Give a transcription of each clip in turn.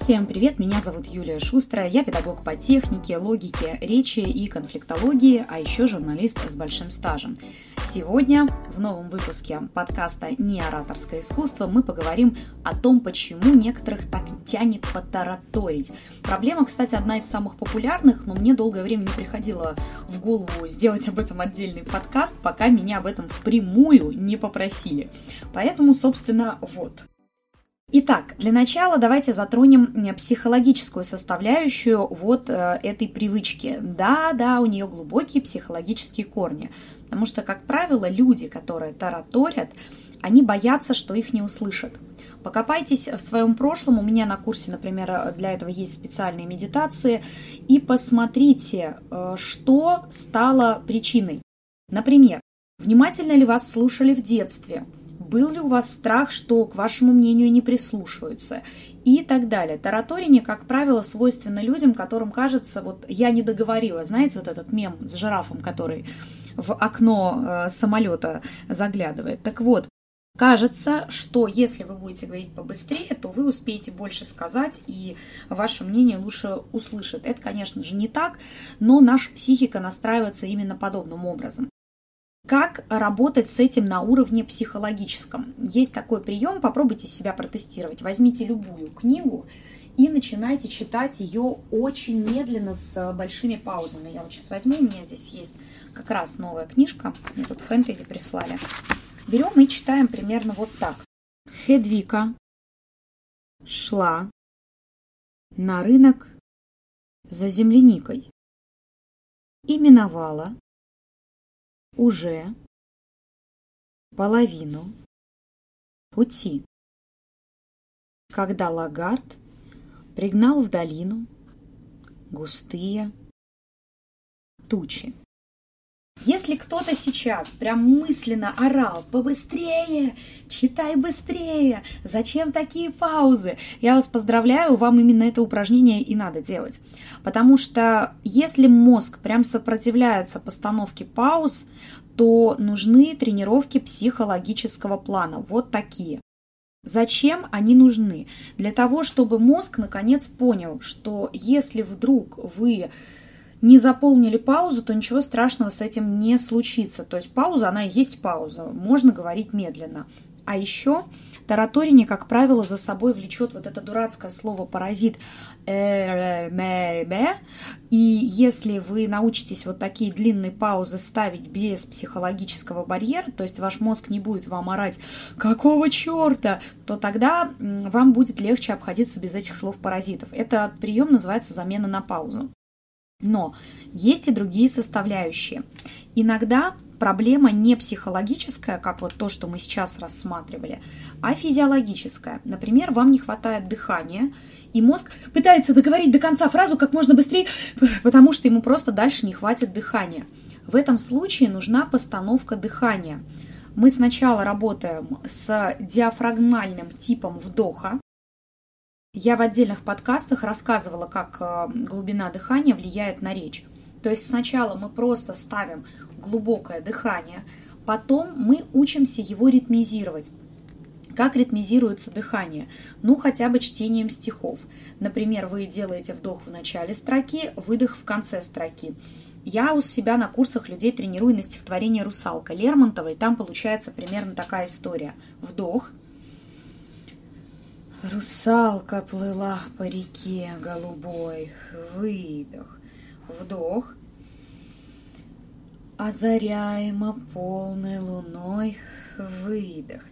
Всем привет, меня зовут Юлия Шустрая, я педагог по технике, логике, речи и конфликтологии, а еще журналист с большим стажем. Сегодня в новом выпуске подкаста «Не ораторское искусство» мы поговорим о том, почему некоторых так тянет потараторить. Проблема, кстати, одна из самых популярных, но мне долгое время не приходило в голову сделать об этом отдельный подкаст, пока меня об этом впрямую не попросили. Поэтому, собственно, вот. Итак, для начала давайте затронем психологическую составляющую вот э, этой привычки. Да, да, у нее глубокие психологические корни, потому что, как правило, люди, которые тараторят, они боятся, что их не услышат. Покопайтесь в своем прошлом. У меня на курсе, например, для этого есть специальные медитации. И посмотрите, э, что стало причиной. Например, внимательно ли вас слушали в детстве? Был ли у вас страх, что к вашему мнению не прислушиваются и так далее. Тараторине, как правило, свойственно людям, которым кажется, вот я не договорила, знаете, вот этот мем с жирафом, который в окно э, самолета заглядывает. Так вот, Кажется, что если вы будете говорить побыстрее, то вы успеете больше сказать, и ваше мнение лучше услышат. Это, конечно же, не так, но наша психика настраивается именно подобным образом. Как работать с этим на уровне психологическом? Есть такой прием, попробуйте себя протестировать. Возьмите любую книгу и начинайте читать ее очень медленно с большими паузами. Я вот сейчас возьму, у меня здесь есть как раз новая книжка, мне тут фэнтези прислали. Берем и читаем примерно вот так. Хедвика шла на рынок за земляникой и миновала уже половину пути, когда Лагард пригнал в долину густые тучи. Если кто-то сейчас прям мысленно орал «Побыстрее! Читай быстрее! Зачем такие паузы?» Я вас поздравляю, вам именно это упражнение и надо делать. Потому что если мозг прям сопротивляется постановке пауз, то нужны тренировки психологического плана. Вот такие. Зачем они нужны? Для того, чтобы мозг наконец понял, что если вдруг вы не заполнили паузу, то ничего страшного с этим не случится. То есть пауза, она и есть пауза. Можно говорить медленно. А еще тараторине, как правило, за собой влечет вот это дурацкое слово паразит и если вы научитесь вот такие длинные паузы ставить без психологического барьера, то есть ваш мозг не будет вам орать «какого черта?», то тогда вам будет легче обходиться без этих слов паразитов. Этот прием называется замена на паузу. Но есть и другие составляющие. Иногда проблема не психологическая, как вот то, что мы сейчас рассматривали, а физиологическая. Например, вам не хватает дыхания, и мозг пытается договорить до конца фразу как можно быстрее, потому что ему просто дальше не хватит дыхания. В этом случае нужна постановка дыхания. Мы сначала работаем с диафрагмальным типом вдоха, я в отдельных подкастах рассказывала, как э, глубина дыхания влияет на речь. То есть сначала мы просто ставим глубокое дыхание, потом мы учимся его ритмизировать. Как ритмизируется дыхание? Ну, хотя бы чтением стихов. Например, вы делаете вдох в начале строки, выдох в конце строки. Я у себя на курсах людей тренирую на стихотворение «Русалка» Лермонтова, и там получается примерно такая история. Вдох – Русалка плыла по реке голубой, выдох, вдох, озаряемо полной луной, выдох.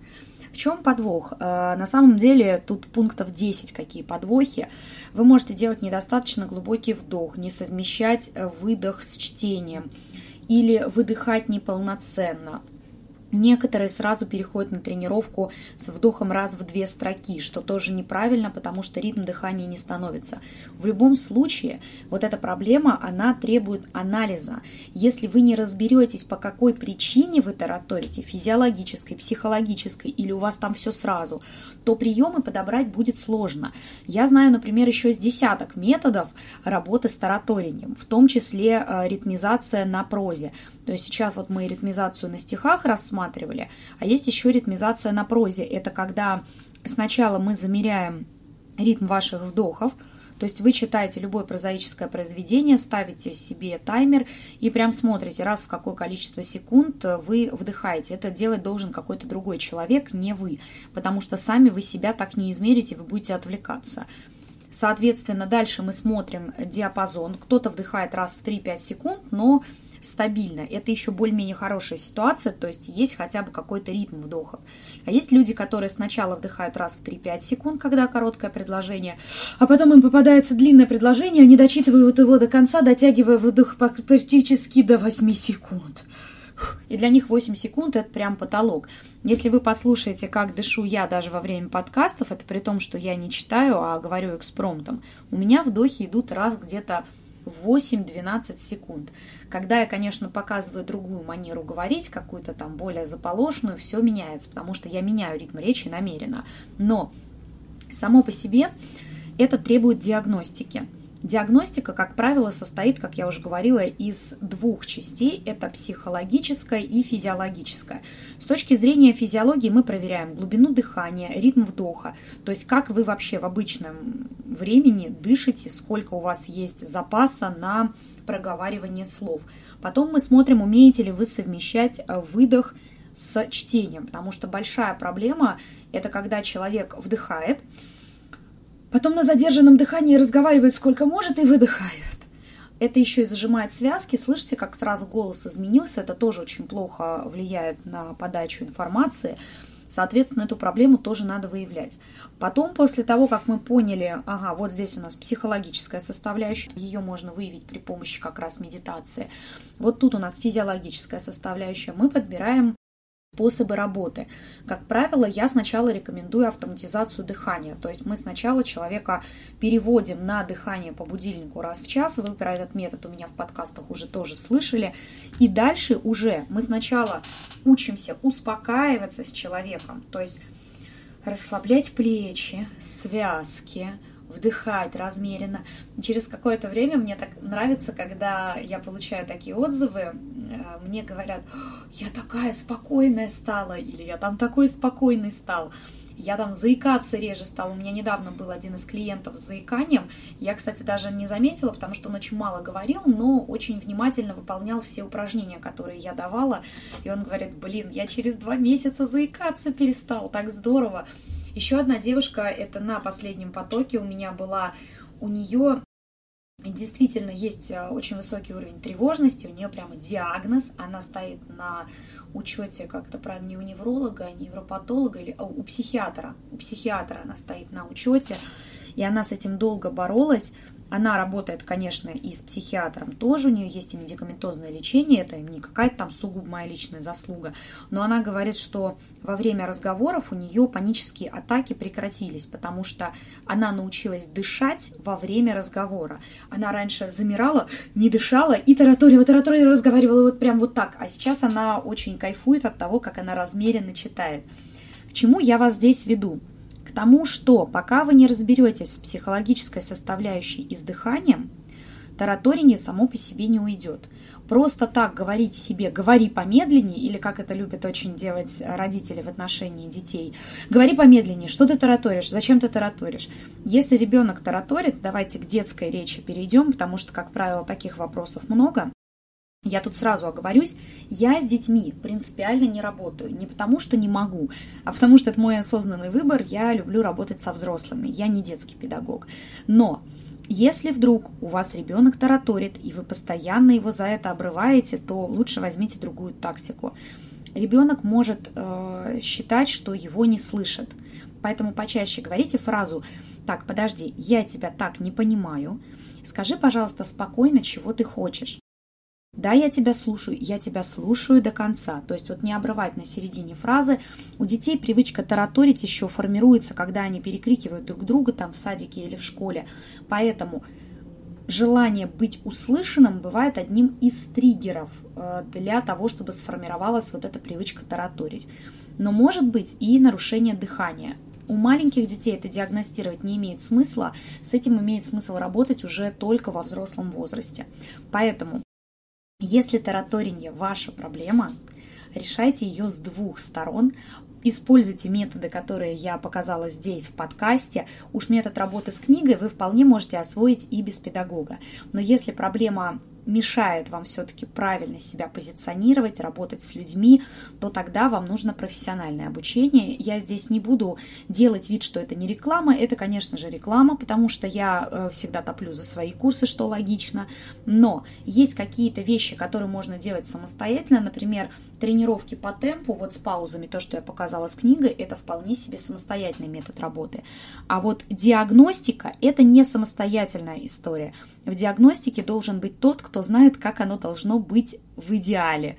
В чем подвох? Э, на самом деле тут пунктов 10, какие подвохи. Вы можете делать недостаточно глубокий вдох, не совмещать выдох с чтением или выдыхать неполноценно, Некоторые сразу переходят на тренировку с вдохом раз в две строки, что тоже неправильно, потому что ритм дыхания не становится. В любом случае, вот эта проблема, она требует анализа. Если вы не разберетесь, по какой причине вы тараторите, физиологической, психологической, или у вас там все сразу, то приемы подобрать будет сложно. Я знаю, например, еще с десяток методов работы с тараторением, в том числе э, ритмизация на прозе. То есть сейчас вот мы ритмизацию на стихах рассматривали, а есть еще ритмизация на прозе. Это когда сначала мы замеряем ритм ваших вдохов. То есть вы читаете любое прозаическое произведение, ставите себе таймер и прям смотрите, раз в какое количество секунд вы вдыхаете. Это делать должен какой-то другой человек, не вы, потому что сами вы себя так не измерите, вы будете отвлекаться. Соответственно, дальше мы смотрим диапазон. Кто-то вдыхает раз в 3-5 секунд, но стабильно. Это еще более-менее хорошая ситуация, то есть есть хотя бы какой-то ритм вдохов. А есть люди, которые сначала вдыхают раз в 3-5 секунд, когда короткое предложение, а потом им попадается длинное предложение, они дочитывают его до конца, дотягивая выдох практически до 8 секунд. И для них 8 секунд это прям потолок. Если вы послушаете, как дышу я даже во время подкастов, это при том, что я не читаю, а говорю экспромтом, у меня вдохи идут раз где-то 8-12 секунд. Когда я, конечно, показываю другую манеру говорить, какую-то там более заполошенную, все меняется, потому что я меняю ритм речи намеренно. Но само по себе это требует диагностики. Диагностика, как правило, состоит, как я уже говорила, из двух частей. Это психологическая и физиологическая. С точки зрения физиологии мы проверяем глубину дыхания, ритм вдоха, то есть как вы вообще в обычном времени дышите, сколько у вас есть запаса на проговаривание слов. Потом мы смотрим, умеете ли вы совмещать выдох с чтением, потому что большая проблема – это когда человек вдыхает, Потом на задержанном дыхании разговаривает сколько может и выдыхает. Это еще и зажимает связки. Слышите, как сразу голос изменился? Это тоже очень плохо влияет на подачу информации. Соответственно, эту проблему тоже надо выявлять. Потом, после того, как мы поняли, ага, вот здесь у нас психологическая составляющая, ее можно выявить при помощи как раз медитации. Вот тут у нас физиологическая составляющая, мы подбираем способы работы. Как правило, я сначала рекомендую автоматизацию дыхания. То есть мы сначала человека переводим на дыхание по будильнику раз в час. Вы про этот метод у меня в подкастах уже тоже слышали. И дальше уже мы сначала учимся успокаиваться с человеком. То есть расслаблять плечи, связки, вдыхать размеренно. Через какое-то время мне так нравится, когда я получаю такие отзывы, э, мне говорят, я такая спокойная стала, или я там такой спокойный стал. Я там заикаться реже стала. У меня недавно был один из клиентов с заиканием. Я, кстати, даже не заметила, потому что он очень мало говорил, но очень внимательно выполнял все упражнения, которые я давала. И он говорит, блин, я через два месяца заикаться перестал, так здорово. Еще одна девушка, это на последнем потоке у меня была, у нее действительно есть э, очень высокий уровень тревожности, у нее прямо диагноз, она стоит на учете как-то, правда, не у невролога, а невропатолога, или а, у психиатра, у психиатра она стоит на учете, и она с этим долго боролась, она работает, конечно, и с психиатром тоже, у нее есть и медикаментозное лечение, это не какая-то там сугубо моя личная заслуга, но она говорит, что во время разговоров у нее панические атаки прекратились, потому что она научилась дышать во время разговора. Она раньше замирала, не дышала и тараторила, тараторила, разговаривала вот прям вот так, а сейчас она очень кайфует от того, как она размеренно читает. К чему я вас здесь веду? Тому, что пока вы не разберетесь с психологической составляющей и с дыханием, тараторение само по себе не уйдет. Просто так говорить себе «говори помедленнее» или как это любят очень делать родители в отношении детей, «говори помедленнее», что ты тараторишь, зачем ты тараторишь. Если ребенок тараторит, давайте к детской речи перейдем, потому что, как правило, таких вопросов много. Я тут сразу оговорюсь, я с детьми принципиально не работаю. Не потому, что не могу, а потому, что это мой осознанный выбор. Я люблю работать со взрослыми. Я не детский педагог. Но если вдруг у вас ребенок тараторит, и вы постоянно его за это обрываете, то лучше возьмите другую тактику. Ребенок может э, считать, что его не слышат. Поэтому почаще говорите фразу «Так, подожди, я тебя так не понимаю. Скажи, пожалуйста, спокойно, чего ты хочешь». Да, я тебя слушаю, я тебя слушаю до конца. То есть вот не обрывать на середине фразы. У детей привычка тараторить еще формируется, когда они перекрикивают друг друга там в садике или в школе. Поэтому желание быть услышанным бывает одним из триггеров э, для того, чтобы сформировалась вот эта привычка тараторить. Но может быть и нарушение дыхания. У маленьких детей это диагностировать не имеет смысла, с этим имеет смысл работать уже только во взрослом возрасте. Поэтому если тараторинье ваша проблема, решайте ее с двух сторон, используйте методы, которые я показала здесь в подкасте. Уж метод работы с книгой вы вполне можете освоить и без педагога. Но если проблема мешает вам все-таки правильно себя позиционировать, работать с людьми, то тогда вам нужно профессиональное обучение. Я здесь не буду делать вид, что это не реклама. Это, конечно же, реклама, потому что я э, всегда топлю за свои курсы, что логично. Но есть какие-то вещи, которые можно делать самостоятельно. Например, тренировки по темпу, вот с паузами, то, что я показала с книгой, это вполне себе самостоятельный метод работы. А вот диагностика – это не самостоятельная история. В диагностике должен быть тот, кто знает, как оно должно быть в идеале.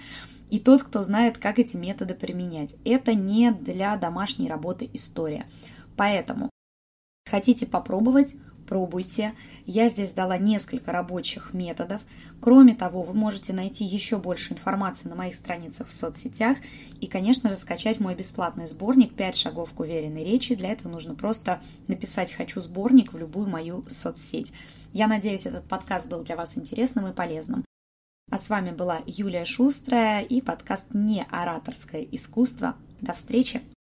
И тот, кто знает, как эти методы применять. Это не для домашней работы история. Поэтому хотите попробовать, пробуйте. Я здесь дала несколько рабочих методов. Кроме того, вы можете найти еще больше информации на моих страницах в соцсетях и, конечно же, скачать мой бесплатный сборник «5 шагов к уверенной речи». Для этого нужно просто написать «Хочу сборник» в любую мою соцсеть. Я надеюсь, этот подкаст был для вас интересным и полезным. А с вами была Юлия Шустрая и подкаст «Не ораторское искусство». До встречи!